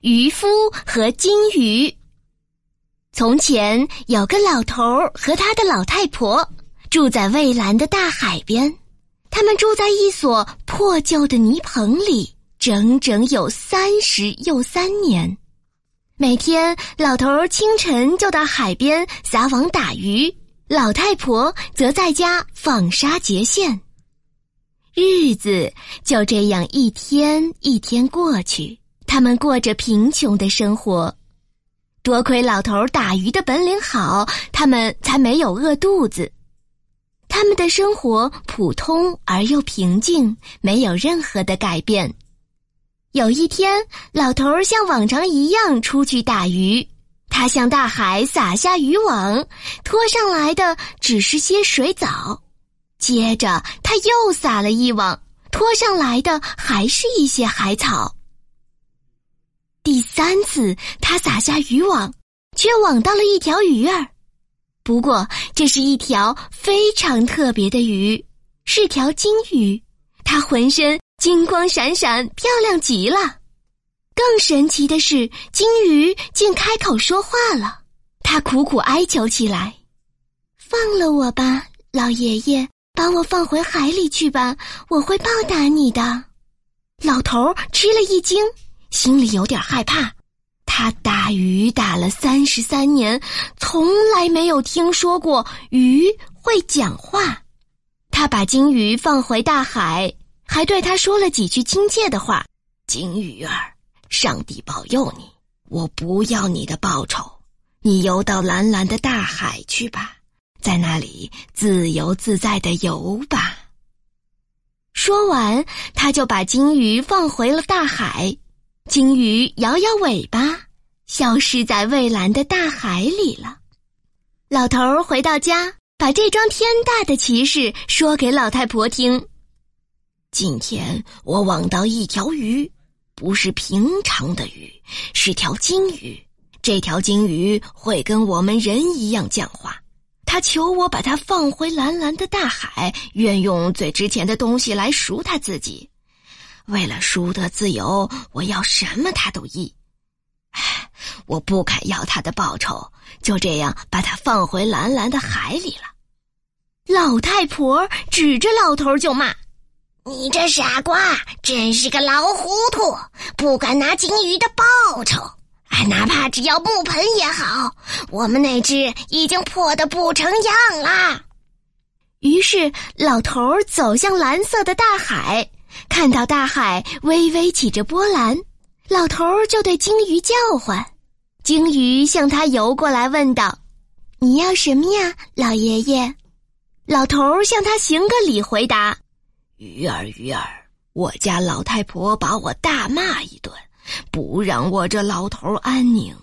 渔夫和金鱼。从前有个老头和他的老太婆住在蔚蓝的大海边，他们住在一所破旧的泥棚里，整整有三十又三年。每天，老头清晨就到海边撒网打鱼，老太婆则在家纺纱结线。日子就这样一天一天过去。他们过着贫穷的生活，多亏老头打鱼的本领好，他们才没有饿肚子。他们的生活普通而又平静，没有任何的改变。有一天，老头像往常一样出去打鱼，他向大海撒下渔网，拖上来的只是些水藻。接着，他又撒了一网，拖上来的还是一些海草。第三次，他撒下渔网，却网到了一条鱼儿。不过，这是一条非常特别的鱼，是条金鱼。它浑身金光闪闪，漂亮极了。更神奇的是，金鱼竟开口说话了。它苦苦哀求起来：“放了我吧，老爷爷，把我放回海里去吧，我会报答你的。”老头吃了一惊。心里有点害怕，他打鱼打了三十三年，从来没有听说过鱼会讲话。他把金鱼放回大海，还对他说了几句亲切的话：“金鱼儿，上帝保佑你，我不要你的报酬，你游到蓝蓝的大海去吧，在那里自由自在的游吧。”说完，他就把金鱼放回了大海。鲸鱼摇摇尾巴，消失在蔚蓝的大海里了。老头儿回到家，把这桩天大的奇事说给老太婆听。今天我网到一条鱼，不是平常的鱼，是条金鱼。这条金鱼会跟我们人一样讲话。他求我把它放回蓝蓝的大海，愿用最值钱的东西来赎他自己。为了输得自由，我要什么他都依。我不敢要他的报酬，就这样把他放回蓝蓝的海里了。老太婆指着老头就骂：“你这傻瓜，真是个老糊涂，不敢拿金鱼的报酬，哎，哪怕只要木盆也好。我们那只已经破得不成样了。”于是，老头走向蓝色的大海。看到大海微微起着波澜，老头儿就对鲸鱼叫唤。鲸鱼向他游过来，问道：“你要什么呀，老爷爷？”老头儿向他行个礼，回答：“鱼儿，鱼儿，我家老太婆把我大骂一顿，不让我这老头安宁。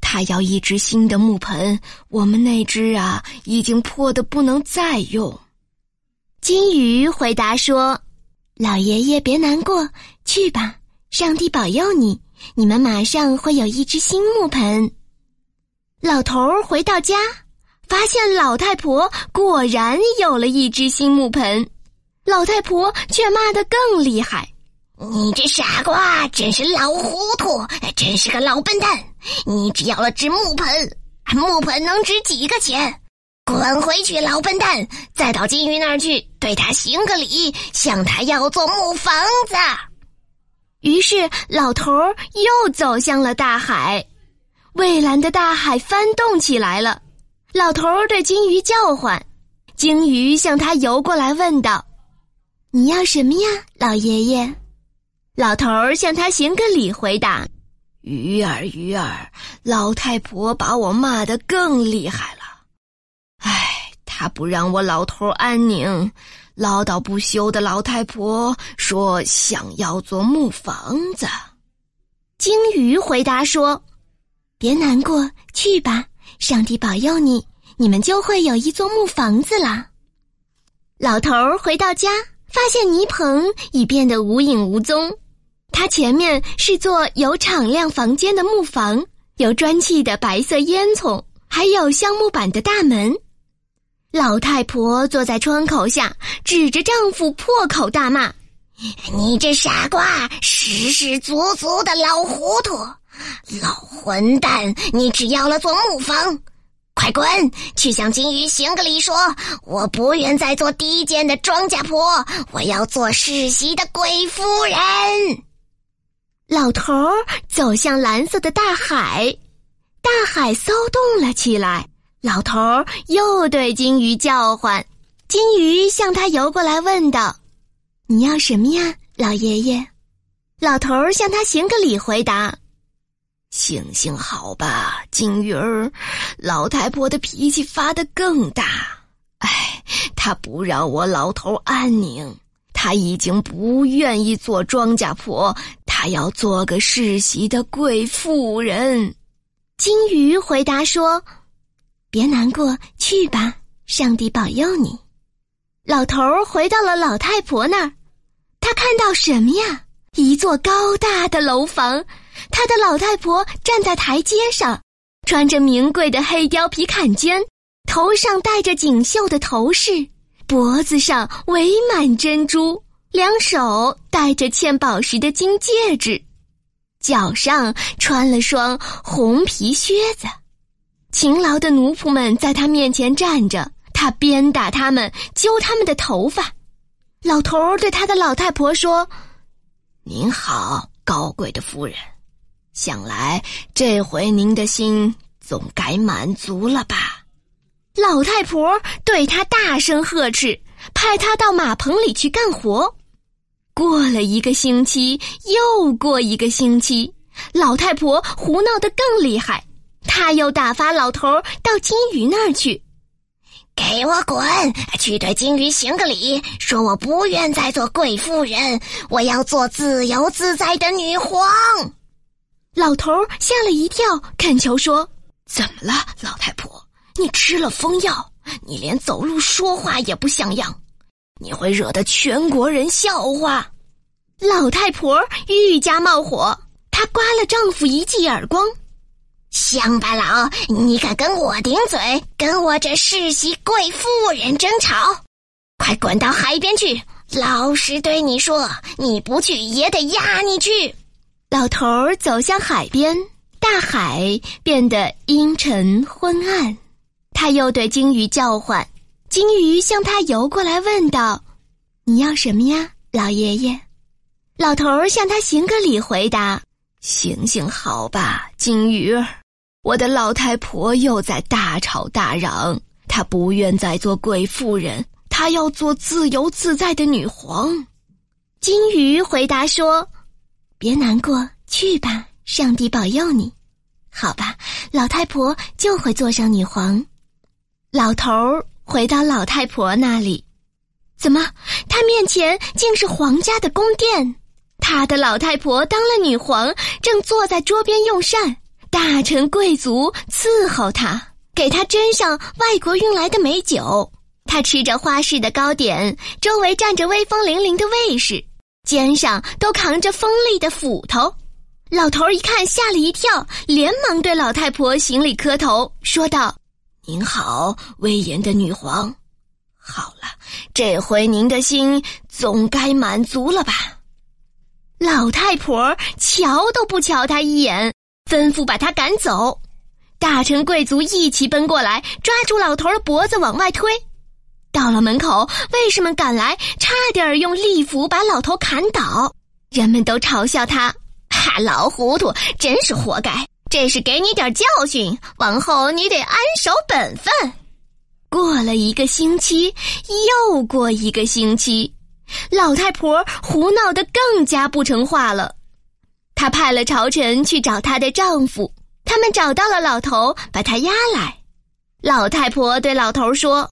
他要一只新的木盆，我们那只啊，已经破的不能再用。”金鱼回答说。老爷爷别难过，去吧，上帝保佑你，你们马上会有一只新木盆。老头儿回到家，发现老太婆果然有了一只新木盆，老太婆却骂得更厉害：“你这傻瓜，真是老糊涂，真是个老笨蛋！你只要了只木盆，木盆能值几个钱？”滚回去，老笨蛋！再到金鱼那儿去，对他行个礼，向他要座木房子。于是，老头儿又走向了大海，蔚蓝的大海翻动起来了。老头儿对金鱼叫唤，鲸鱼向他游过来，问道：“你要什么呀，老爷爷？”老头儿向他行个礼，回答：“鱼儿，鱼儿，老太婆把我骂得更厉害了。”他不让我老头安宁，唠叨不休的老太婆说想要座木房子。鲸鱼回答说：“别难过，去吧，上帝保佑你，你们就会有一座木房子了。”老头回到家，发现泥棚已变得无影无踪，他前面是座有敞亮房间的木房，有砖砌的白色烟囱，还有橡木板的大门。老太婆坐在窗口下，指着丈夫破口大骂：“你这傻瓜，实实足足的老糊涂，老混蛋！你只要了座木房，快滚去向金鱼行个礼，说我不愿再做低贱的庄稼婆，我要做世袭的贵夫人。老头儿走向蓝色的大海，大海骚动了起来。老头儿又对金鱼叫唤，金鱼向他游过来，问道。你要什么呀，老爷爷？老头儿向他行个礼，回答：“行行好吧，金鱼儿。老太婆的脾气发得更大，哎，她不让我老头安宁。她已经不愿意做庄稼婆，她要做个世袭的贵妇人。”金鱼回答说：“别难过，去吧，上帝保佑你。”老头儿回到了老太婆那儿。他看到什么呀？一座高大的楼房，他的老太婆站在台阶上，穿着名贵的黑貂皮坎肩，头上戴着锦绣的头饰，脖子上围满珍珠，两手戴着嵌宝石的金戒指，脚上穿了双红皮靴子。勤劳的奴仆们在他面前站着，他鞭打他们，揪他们的头发。老头儿对他的老太婆说：“您好，高贵的夫人，想来这回您的心总该满足了吧？”老太婆对他大声呵斥，派他到马棚里去干活。过了一个星期，又过一个星期，老太婆胡闹得更厉害，他又打发老头儿到金鱼那儿去。给我滚！去对金鱼行个礼，说我不愿再做贵妇人，我要做自由自在的女皇。老头吓了一跳，恳求说：“怎么了，老太婆？你吃了疯药？你连走路说话也不像样，你会惹得全国人笑话。”老太婆愈加冒火，她刮了丈夫一记耳光。乡巴佬，你敢跟我顶嘴，跟我这世袭贵妇人争吵？快滚到海边去！老实对你说，你不去也得压你去。老头儿走向海边，大海变得阴沉昏暗。他又对金鱼叫唤，金鱼向他游过来，问道：“你要什么呀，老爷爷？”老头儿向他行个礼，回答：“行行好吧，金鱼儿。”我的老太婆又在大吵大嚷，她不愿再做贵妇人，她要做自由自在的女皇。金鱼回答说：“别难过，去吧，上帝保佑你。好吧，老太婆就会坐上女皇。”老头儿回到老太婆那里，怎么，他面前竟是皇家的宫殿？他的老太婆当了女皇，正坐在桌边用膳。大臣贵族伺候他，给他斟上外国运来的美酒。他吃着花式的糕点，周围站着威风凛凛的卫士，肩上都扛着锋利的斧头。老头儿一看，吓了一跳，连忙对老太婆行礼磕头，说道：“您好，威严的女皇。好了，这回您的心总该满足了吧？”老太婆瞧都不瞧他一眼。吩咐把他赶走，大臣贵族一齐奔过来，抓住老头的脖子往外推。到了门口，卫士们赶来，差点用利斧把老头砍倒。人们都嘲笑他：“哈，老糊涂，真是活该！这是给你点教训，往后你得安守本分。”过了一个星期，又过一个星期，老太婆胡闹得更加不成话了。她派了朝臣去找她的丈夫，他们找到了老头，把他押来。老太婆对老头说：“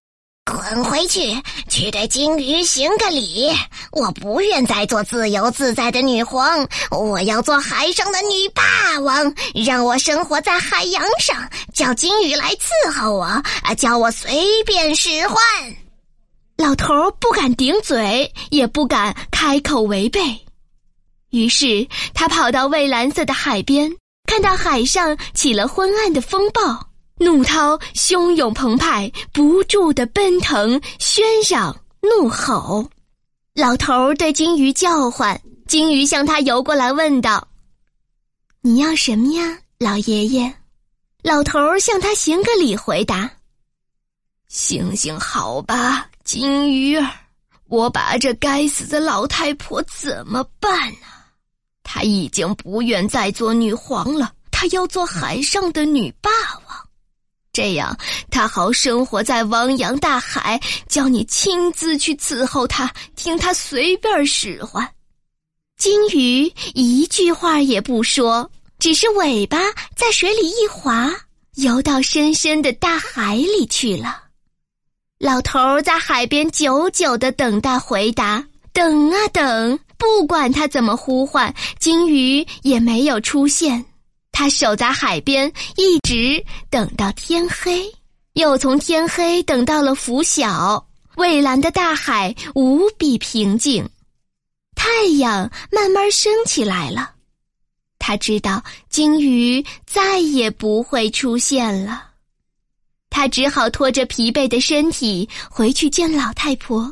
滚回去，去对金鱼行个礼。我不愿再做自由自在的女皇，我要做海上的女霸王。让我生活在海洋上，叫金鱼来伺候我，啊，叫我随便使唤。”老头不敢顶嘴，也不敢开口违背。于是他跑到蔚蓝色的海边，看到海上起了昏暗的风暴，怒涛汹涌澎湃，不住的奔腾、喧嚷、怒吼。老头对金鱼叫唤，金鱼向他游过来，问道：“你要什么呀，老爷爷？”老头向他行个礼，回答：“行行好吧，金鱼儿，我把这该死的老太婆怎么办呢？她已经不愿再做女皇了，她要做海上的女霸王。”这样，他好生活在汪洋大海，叫你亲自去伺候他，听他随便使唤。金鱼一句话也不说，只是尾巴在水里一划，游到深深的大海里去了。老头在海边久久的等待回答，等啊等，不管他怎么呼唤，金鱼也没有出现。他守在海边，一直等到天黑，又从天黑等到了拂晓。蔚蓝的大海无比平静，太阳慢慢升起来了。他知道鲸鱼再也不会出现了，他只好拖着疲惫的身体回去见老太婆。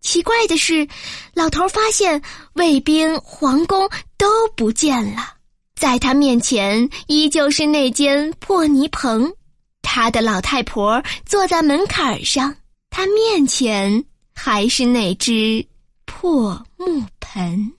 奇怪的是，老头发现卫兵、皇宫都不见了。在他面前依旧是那间破泥棚，他的老太婆坐在门槛上，他面前还是那只破木盆。